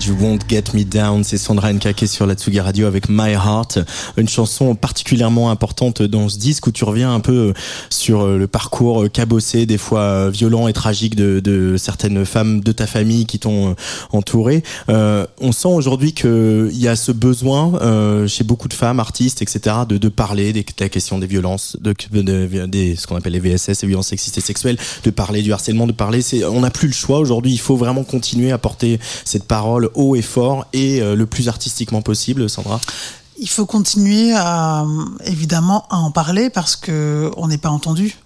Speaker 1: Rage Won't Get Me Down,
Speaker 3: c'est Sandra Nkake sur la Tsugi Radio avec My Heart, une chanson particulièrement importante dans ce disque où tu reviens un peu sur le parcours cabossé, des fois violent et tragique de, de certaines femmes de ta famille qui t'ont entouré. Euh, on sent aujourd'hui qu'il y a ce besoin euh, chez beaucoup de femmes, artistes, etc., de, de parler de la question des violences, de, de- des, ce qu'on appelle les VSS, les violences sexistes et sexuelles, de parler du harcèlement, de parler. On n'a plus le choix aujourd'hui. Il faut vraiment continuer à porter cette parole haut et fort et euh, le plus artistiquement possible, Sandra.
Speaker 5: Il faut continuer à, évidemment, à en parler parce que on n'est pas entendu,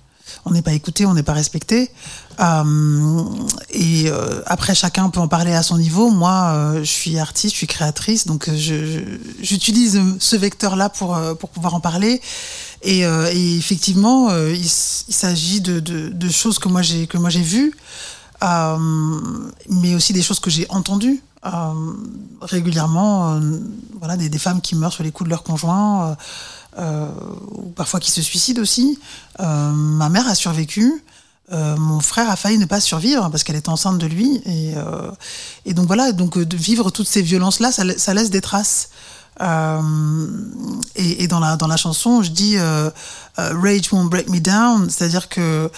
Speaker 5: on n'est pas écouté, on n'est pas respecté. Euh, et euh, après, chacun peut en parler à son niveau. Moi, je suis artiste, je suis créatrice, donc j'utilise ce vecteur-là pour pour pouvoir en parler. Et, effectivement, il, s'agit de, de, de choses que moi j'ai vues, mais aussi des choses que j'ai entendues régulièrement. euh, voilà, des, femmes qui meurent sur les coups de leur conjoint, euh, euh, ou parfois qui se suicident aussi. Euh, ma mère a survécu.
Speaker 1: euh, mon frère a failli ne pas survivre parce qu'elle était enceinte de lui. Et, euh, donc voilà, donc euh, de vivre toutes ces violences-là, ça, la- ça laisse des traces. Euh, et, et dans la dans la chanson, je dis euh, euh, Rage won't break me down, c'est-à-dire que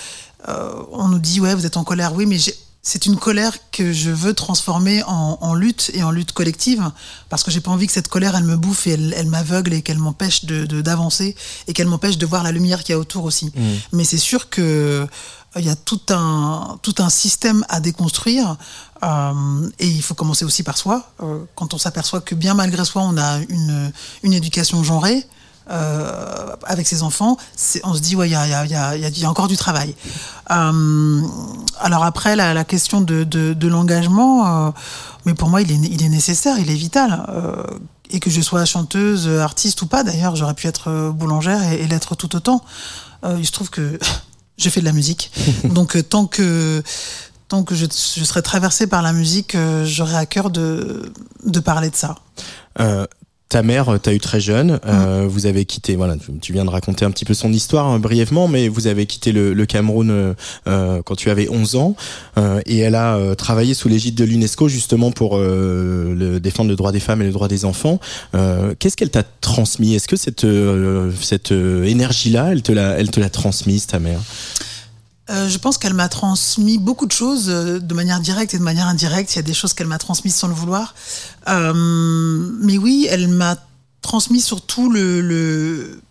Speaker 1: euh, on nous dit ouais vous êtes en colère, oui mais j'ai- c'est une colère que je veux transformer en, en lutte et en lutte collective parce que j'ai pas envie que cette colère elle me bouffe et elle, elle m'aveugle et qu'elle m'empêche de d'avancer et qu'elle m'empêche de voir la lumière qu'il y a autour aussi. Mais c'est sûr que euh, il y a tout un tout un système à déconstruire euh, et il faut commencer aussi par soi. Euh, quand on s'aperçoit que bien malgré soi on a une une éducation genrée euh, avec ses enfants, on se dit ouais il y a, y, y, y encore du travail. Euh, alors après la, la question de, de, de l'engagement, euh, mais pour moi il est, il est nécessaire, il est vital. Et que je sois chanteuse, artiste ou pas d'ailleurs, j'aurais pu être boulangère et, et l'être tout autant. Il se trouve que je fais de la musique, donc tant que tant que je, je serai traversée par la musique, euh, j'aurai à cœur de de parler de ça.
Speaker 3: Euh, ta mère, euh, t'as eu très jeune. euh, Vous avez quitté. Voilà, tu, tu viens de raconter un petit peu son histoire hein, brièvement, mais vous avez quitté le, le Cameroun euh, euh, quand tu avais 11 ans, euh, et elle a euh, travaillé sous l'égide de l'UNESCO justement pour euh, le, défendre le droit des femmes et le droit des enfants. Euh, Qu'est-ce qu'elle t'a transmis? Est-ce que cette euh, cette énergie-là, elle te l'a elle te l'a transmise ta mère?
Speaker 1: Euh, je pense qu'elle m'a transmis beaucoup de choses euh, de manière directe et de manière indirecte. Il y a des choses qu'elle m'a transmises sans le vouloir. Euh, mais oui, elle m'a transmis surtout le, le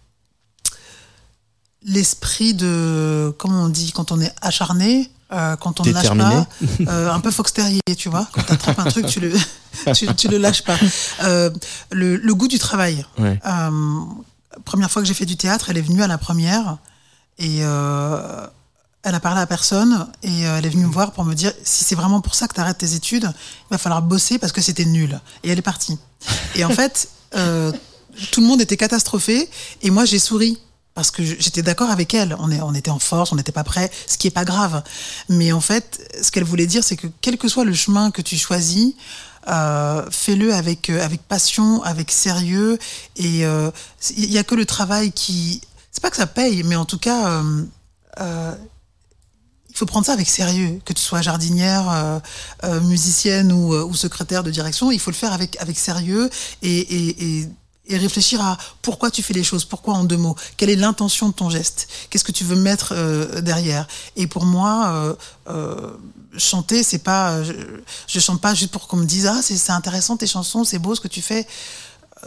Speaker 1: l'esprit de comment on dit quand on est acharné, quand on ne lâche pas, un peu Fox Terrier, tu vois. Quand t'attrapes un truc, tu le tu, tu le lâches pas. Le, le goût du travail.
Speaker 3: Ouais.
Speaker 1: Première fois que j'ai fait du théâtre, elle est venue à la première et elle a parlé à personne et euh, elle est venue me voir pour me dire si c'est vraiment pour ça que tu arrêtes tes études, il va falloir bosser parce que c'était nul. Et elle est partie. Et en fait, euh, tout le monde était catastrophé et moi j'ai souri. Parce que j'étais d'accord avec elle, on, est, on était en force, on n'était pas prêt, ce qui est pas grave. Mais en fait, ce qu'elle voulait dire, c'est que quel que soit le chemin que tu choisis, euh, fais-le avec avec passion, avec sérieux. Et il y a que le travail qui, c'est pas que ça paye, mais en tout cas, faut prendre ça avec sérieux. Que tu sois jardinière, euh, euh, musicienne ou, euh, ou secrétaire de direction, il faut le faire avec sérieux et, et, et réfléchir à pourquoi tu fais les choses, pourquoi en deux mots, quelle est l'intention de ton geste, qu'est-ce que tu veux mettre derrière? Et pour moi, chanter, c'est pas, je, je chante pas juste pour qu'on me dise ah c'est intéressant tes chansons, c'est beau ce que tu fais,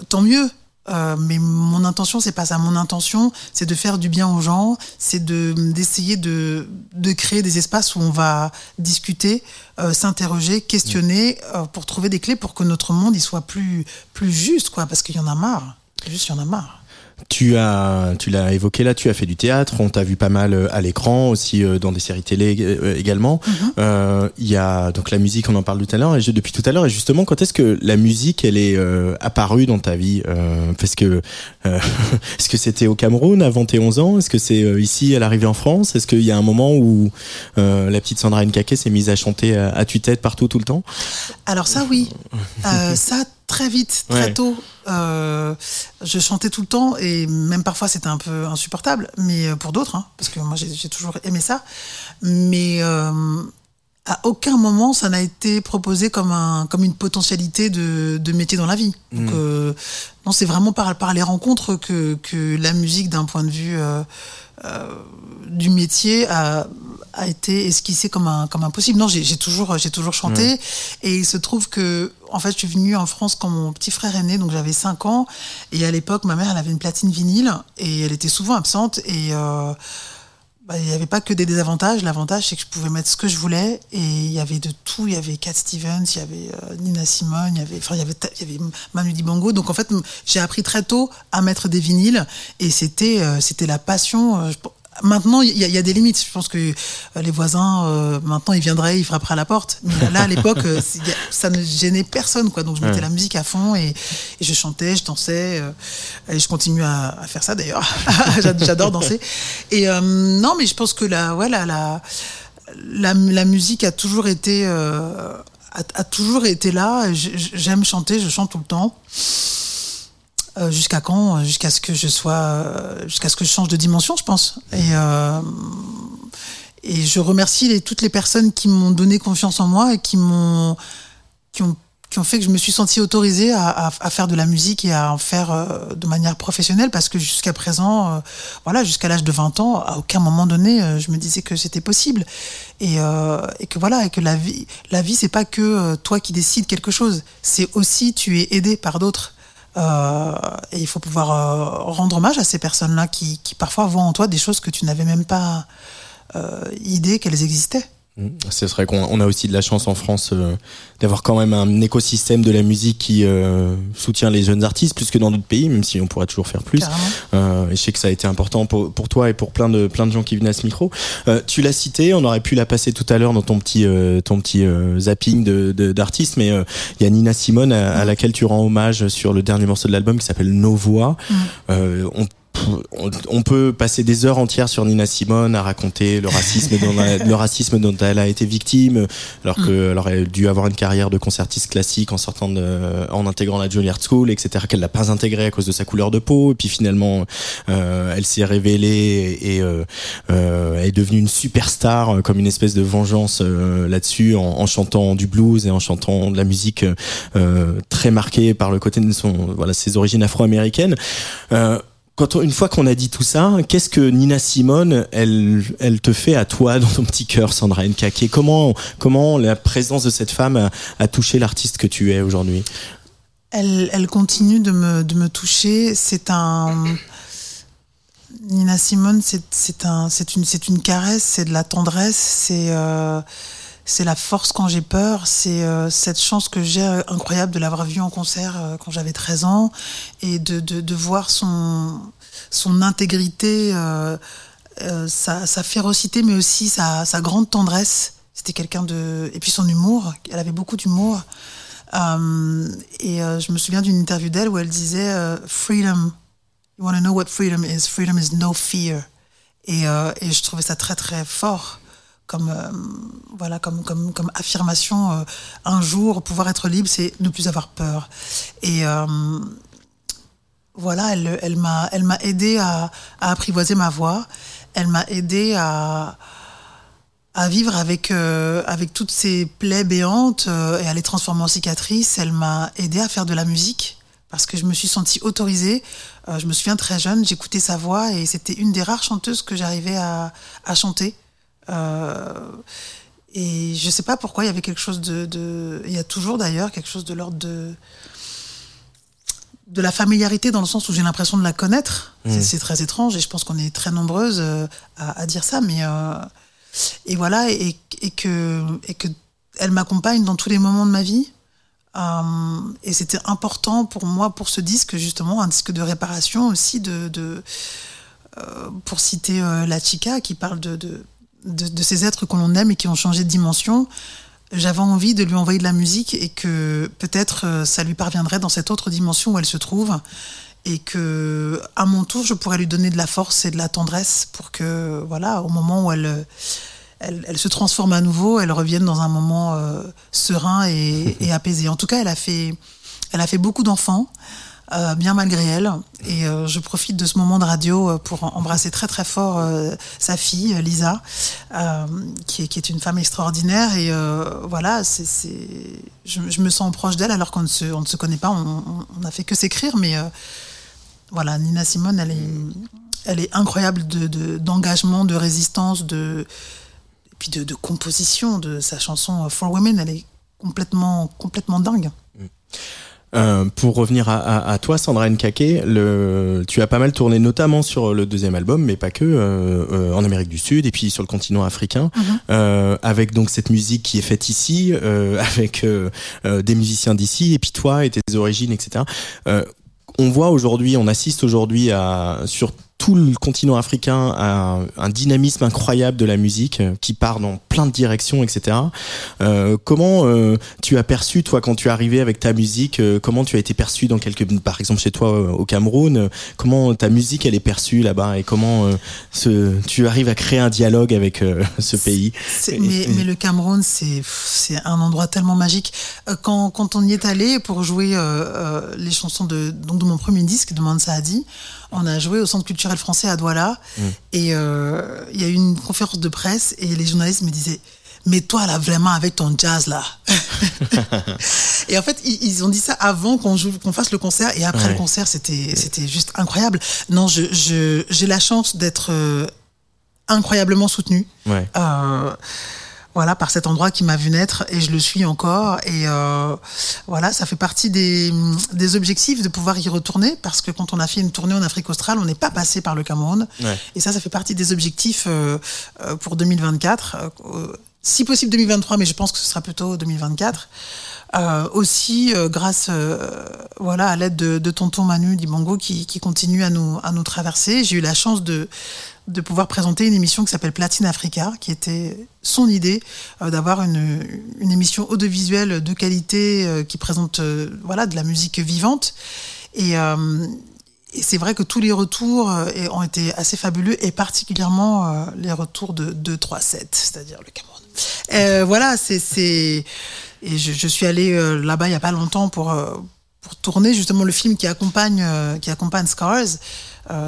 Speaker 1: tant mieux. Euh, mais mon intention, c'est pas ça. Mon intention, c'est de faire du bien aux gens, c'est de d'essayer de de créer des espaces où on va discuter, euh, s'interroger, questionner, euh, pour trouver des clés pour que notre monde il soit plus plus juste, quoi. Parce qu'il y en a marre. Juste, il y en a marre.
Speaker 3: Tu as, tu l'as évoqué là, tu as fait du théâtre, on t'a vu pas mal euh, à l'écran, aussi euh, dans des séries télé euh, également. Euh, Il y a donc la musique, on en parle tout à l'heure, et je- depuis tout à l'heure. Et justement, quand est-ce que la musique, elle est euh, apparue dans ta vie Euh, Parce que euh, est-ce que c'était au Cameroun avant tes 11 ans? Est-ce que c'est ici à l'arrivée en France? Est-ce qu'il y a un moment où euh, la petite Sandra Nkake s'est mise à chanter à, à tue-tête partout tout le temps?
Speaker 1: Alors ça, oui. Euh, ça, très vite, très
Speaker 3: Ouais.
Speaker 1: tôt. Euh, je chantais tout le temps et même parfois c'était un peu insupportable, mais euh, pour d'autres, hein, parce que moi j'ai j'ai toujours aimé ça. Mais euh, à aucun moment ça n'a été proposé comme, un, comme une potentialité de, de métier dans la vie. Donc, euh, non, c'est vraiment par, par les rencontres que, que la musique, d'un point de vue du métier, a, a été esquissée comme un, comme impossible. Non, j'ai j'ai toujours, j'ai toujours chanté. Et il se trouve que, en fait, je suis venue en France quand mon petit frère est né, donc j'avais 5 ans. Et à l'époque, ma mère, elle avait une platine vinyle et elle était souvent absente. Et euh, bah, il n'y avait pas que des désavantages. L'avantage, c'est que je pouvais mettre ce que je voulais. Et il y avait de tout. Il y avait Cat Stevens, il y avait euh, Nina Simone, il y avait, enfin, y Manu Dibango. Donc, en fait, j'ai appris très tôt à mettre des vinyles. Et c'était, euh, la passion. euh, Maintenant, il y, y a des limites. Je pense que euh, les voisins, euh, maintenant, ils viendraient, ils frapperaient à la porte. Mais là, à l'époque, euh, ça ne gênait personne, quoi. Donc, je mettais
Speaker 3: Ouais.
Speaker 1: la musique à fond et, et je chantais, je dansais. euh, et je continue à, à faire ça, d'ailleurs. J'ad- J'adore danser. Et euh, non, mais je pense que la, ouais, la, la, la, la musique a toujours été, euh, a, a toujours été là. J'aime chanter, je chante tout le temps. Euh, jusqu'à quand Jusqu'à ce que je sois, euh, jusqu'à ce que je change de dimension, je pense. Et euh, je remercie toutes les personnes qui m'ont donné confiance en moi et qui m'ont qui ont fait que je me suis sentie autorisée à, faire de la musique et à en faire euh, de manière professionnelle parce que jusqu'à présent, euh, voilà, jusqu'à l'âge de 20 ans, à aucun moment donné, euh, je me disais que c'était possible et, euh, que voilà, et que la vie, la vie, c'est pas que euh, toi qui décides quelque chose, c'est aussi tu es aidé par d'autres. Euh, et il faut pouvoir euh, rendre hommage à ces personnes-là qui, qui parfois voient en toi des choses que tu n'avais même pas euh, idée qu'elles existaient.
Speaker 3: Mmh. Ce serait qu'on on a aussi de la chance en France euh, d'avoir quand même un écosystème de la musique qui euh, soutient les jeunes artistes plus que dans d'autres pays, même si on pourrait toujours faire plus. Euh, et je sais que ça a été important pour, pour toi et pour plein de plein de gens qui venaient à ce micro. Euh, tu l'as cité, on aurait pu la passer tout à l'heure dans ton petit euh, ton petit euh, zapping de de- d'artistes, mais euh, il y a Nina Simone à, à laquelle tu rends hommage sur le dernier morceau de l'album qui s'appelle Nos Voix. Euh, on on, on peut passer des heures entières sur Nina Simone à raconter le racisme dont, elle- le racisme dont elle a été victime, alors qu'elle aurait dû avoir une carrière de concertiste classique en sortant de, en intégrant la Juilliard School, etc. Qu'elle l'a pas intégré à cause de sa couleur de peau. Et puis finalement, euh, elle s'est révélée et euh, euh, est devenue une superstar, euh, comme une espèce de vengeance là-dessus, en, en chantant du blues et en chantant de la musique euh, très marquée par le côté de son, voilà, ses origines afro-américaines. Quand une fois qu'on a dit tout ça, qu'est-ce que Nina Simone, elle, te fait à toi dans ton petit cœur, Sandra Nkake? Comment, la présence de cette femme a, touché l'artiste que tu es aujourd'hui?
Speaker 1: Elle, continue de me, toucher. C'est un. Nina Simone, c'est une caresse, c'est de la tendresse, c'est, euh, c'est la force quand j'ai peur, c'est euh, cette chance que j'ai euh, incroyable de l'avoir vue en concert euh, quand j'avais 13 ans et de, voir son, intégrité, sa, férocité, mais aussi sa, grande tendresse. C'était quelqu'un de. Et puis son humour, elle avait beaucoup d'humour. Et je me souviens d'une interview d'elle où elle disait Freedom, you want to know what freedom is? Freedom is no fear. Et, et je trouvais ça très très fort comme euh, voilà comme comme affirmation. euh, un jour pouvoir être libre, c'est ne plus avoir peur. Et euh, voilà, elle m'a elle m'a aidé à, apprivoiser ma voix. Elle m'a aidé à vivre avec avec toutes ces plaies béantes et à les transformer en cicatrices. Elle m'a aidé à faire de la musique parce que je me suis sentie autorisée. Je me souviens très jeune, j'écoutais sa voix et c'était une des rares chanteuses que j'arrivais à chanter. Euh, et je sais pas pourquoi il y avait quelque chose de, de il y a toujours d'ailleurs quelque chose de l'ordre de de la familiarité dans le sens où j'ai l'impression de la connaître. C'est- C'est très étrange et je pense qu'on est très nombreuses euh, à, à dire ça, mais euh, et voilà et, et que et que elle m'accompagne dans tous les moments de ma vie. Euh, et c'était important pour moi pour ce disque justement un disque de réparation aussi de, de pour citer la chica qui parle de, de de, de ces êtres que l'on aime et qui ont changé de dimension j'avais envie de lui envoyer de la musique et que peut-être euh, ça lui parviendrait dans cette autre dimension où elle se trouve et que à mon tour je pourrais lui donner de la force et de la tendresse pour que voilà au moment où elle elle, elle se transforme à nouveau elle revienne dans un moment euh, serein et, et apaisé. En tout cas elle a fait elle a fait beaucoup d'enfants euh, bien malgré elle. Et euh, je profite de ce moment de radio euh, pour embrasser très très fort sa fille, Lisa, qui, est, une femme extraordinaire. Et voilà. Je, me sens proche d'elle alors qu'on ne se, connaît pas, on, on, on a fait que s'écrire. Mais voilà, Nina Simone, elle est, elle est incroyable de, de, d'engagement, de résistance, de, puis de, de composition de sa chanson For Women. Elle est complètement, complètement dingue.
Speaker 3: Euh, pour revenir à, à, à toi, Sandra Nkake, le, tu as pas mal tourné, notamment sur le deuxième album, mais pas que, euh, euh, en Amérique du Sud et puis sur le continent africain, euh, avec donc cette musique qui est faite ici, euh, avec euh, euh, des musiciens d'ici, et puis toi et tes origines, etc. Euh, on voit aujourd'hui, on assiste aujourd'hui à sur tout le continent africain à un dynamisme incroyable de la musique euh, qui part dans plein de directions, etc. Euh, comment euh, tu as perçu, toi, quand tu es arrivé avec ta musique, euh, comment tu as été perçu dans quelques, par exemple chez toi euh, au Cameroun, euh, comment ta musique elle est perçue là-bas et comment ce, tu arrives à créer un dialogue avec ce pays?
Speaker 1: Mais, mais le Cameroun, c'est un endroit tellement magique. Quand, quand on y est allé pour jouer les chansons de, donc de mon premier disque, de Mansa Hadi, on a joué au Centre culturel français à Douala. Et euh, il y a eu une conférence de presse et les journalistes me disaient mais toi là vraiment avec ton jazz là. et en fait ils, ont dit ça avant qu'on joue qu'on fasse le concert et après
Speaker 3: Ouais.
Speaker 1: le concert c'était c'était juste incroyable. Non je je j'ai la chance d'être euh, incroyablement soutenue.
Speaker 3: Ouais.
Speaker 1: Euh, voilà, par cet endroit qui m'a vu naître et je le suis encore. Et euh, voilà, ça fait partie des, des objectifs de pouvoir y retourner parce que quand on a fait une tournée en Afrique australe, on n'est pas passé par le Cameroun.
Speaker 3: Ouais.
Speaker 1: Et ça, ça fait partie des objectifs euh, euh, pour 2024. euh, si possible 2023, mais je pense que ce sera plutôt 2024. Euh, aussi euh, grâce euh, voilà à l'aide de, de tonton Manu Dibango qui, qui continue à nous à nous traverser j'ai eu la chance de de pouvoir présenter une émission qui s'appelle Platine Africa qui était son idée euh, d'avoir une, une émission audiovisuelle de qualité euh, qui présente euh, voilà de la musique vivante et c'est vrai que tous les retours et- ont été assez fabuleux et particulièrement les retours de 2-3-7, c'est-à-dire le Cameroun. Voilà, c'est et je, suis allée là-bas il y a pas longtemps pour pour tourner justement le film qui accompagne qui accompagne Scars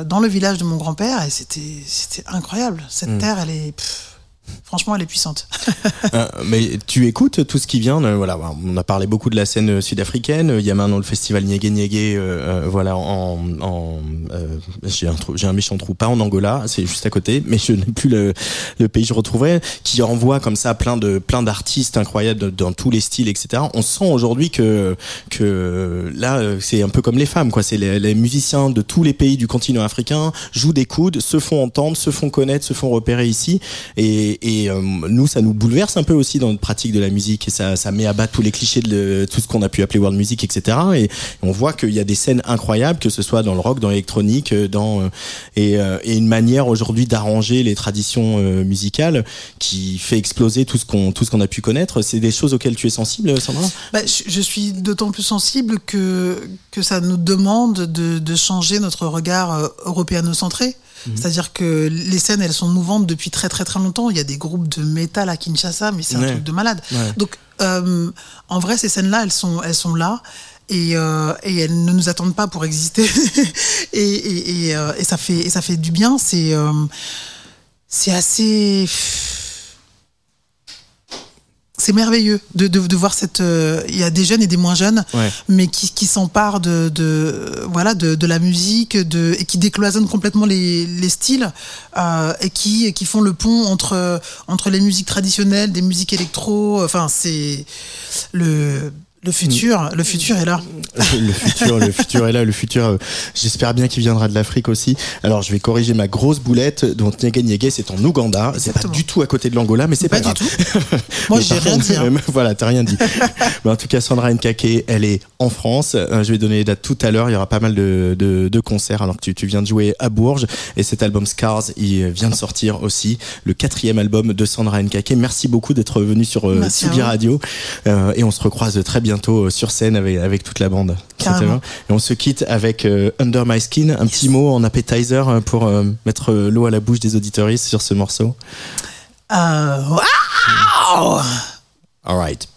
Speaker 1: dans le village de mon grand-père et c'était incroyable. Cette terre, elle est pff, franchement, elle est puissante.
Speaker 3: Euh, mais tu écoutes tout ce qui vient. euh, voilà, on a parlé beaucoup de la scène euh, sud-africaine. Il y a maintenant le festival Niégué Niégué, voilà, en, en j'ai un trou, un méchant trou, pas en Angola, c'est juste à côté, mais je n'ai plus le, pays je retrouverai, qui envoie comme ça plein de plein d'artistes incroyables dans tous les styles, etc. On sent aujourd'hui que que là, c'est un peu comme les femmes, quoi. C'est les, les musiciens de tous les pays du continent africain jouent des coudes, se font entendre, se font connaître, se font repérer ici, et, et euh, nous, ça nous bouleverse un peu aussi dans notre pratique de la musique, et ça, ça met à bas tous les clichés de tout ce qu'on a pu appeler world music, etc. Et on voit qu'il y a des scènes incroyables, que ce soit dans le rock, dans l'électronique, euh, dans euh, et, euh, et une manière aujourd'hui d'arranger les traditions musicales qui fait exploser tout ce qu'on tout ce qu'on a pu connaître. C'est des choses auxquelles tu es sensible, Sandra?
Speaker 1: Bah, je, suis d'autant plus sensible que, que ça nous demande de, de changer notre regard euh, européanocentré. C'est-à-dire que les scènes, elles sont mouvantes depuis très très très longtemps. Il y a des groupes de métal à Kinshasa, mais c'est un truc de malade.
Speaker 3: Ouais.
Speaker 1: Donc, euh, en vrai, ces scènes-là, elles sont, elles sont là. Et, euh, et elles ne nous attendent pas pour exister. et, et, et, euh, et ça fait, et ça fait du bien. C'est euh, c'est assez c'est merveilleux de, de, de voir cette. euh, Il y a des jeunes et des moins jeunes,
Speaker 3: Ouais.
Speaker 1: mais qui, qui s'emparent de, de voilà de, de la musique, de et qui décloisonnent complètement les, les styles euh, et qui qui font le pont entre entre les musiques traditionnelles, des musiques électro. Enfin, c'est le le futur. Le futur est là.
Speaker 3: le futur, le futur est là. Le futur, euh, j'espère bien qu'il viendra de l'Afrique aussi. Alors, je vais corriger ma grosse boulette. Donc, Niégué Niégué, c'est en Ouganda. C'est pas du tout à côté de l'Angola, mais c'est pas,
Speaker 1: Pas
Speaker 3: grave.
Speaker 1: du tout. Moi, j'ai rien dit. hein.
Speaker 3: euh, voilà, t'as rien dit. Mais en tout cas, Sandra Nkake, elle est en France. Euh, je vais donner les dates tout à l'heure. Il y aura pas mal de, de, de concerts alors que tu, tu viens de jouer à Bourges. Et cet album Scars, il vient de sortir aussi. Le quatrième album de Sandra Nkake. Merci beaucoup d'être venu sur euh,
Speaker 1: Merci.
Speaker 3: Radio. Euh, et on se recroise très bientôt euh, sur scène avec, avec toute la bande.
Speaker 1: Carrément.
Speaker 3: Et on se quitte avec euh, Under My Skin. Un petit mot en appetizer euh, pour euh, mettre l'eau à la bouche des auditoristes sur ce morceau.
Speaker 1: Waouh
Speaker 3: All right.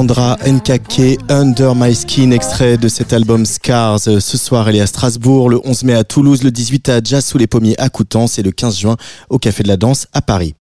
Speaker 3: Sandra Nkake, Under My Skin, extrait de cet album Scars. Ce soir, elle est à Strasbourg, le 11 mai à Toulouse, le 18 à Jazz sous les pommiers à Coutances et le 15 juin au Café de la Danse à Paris.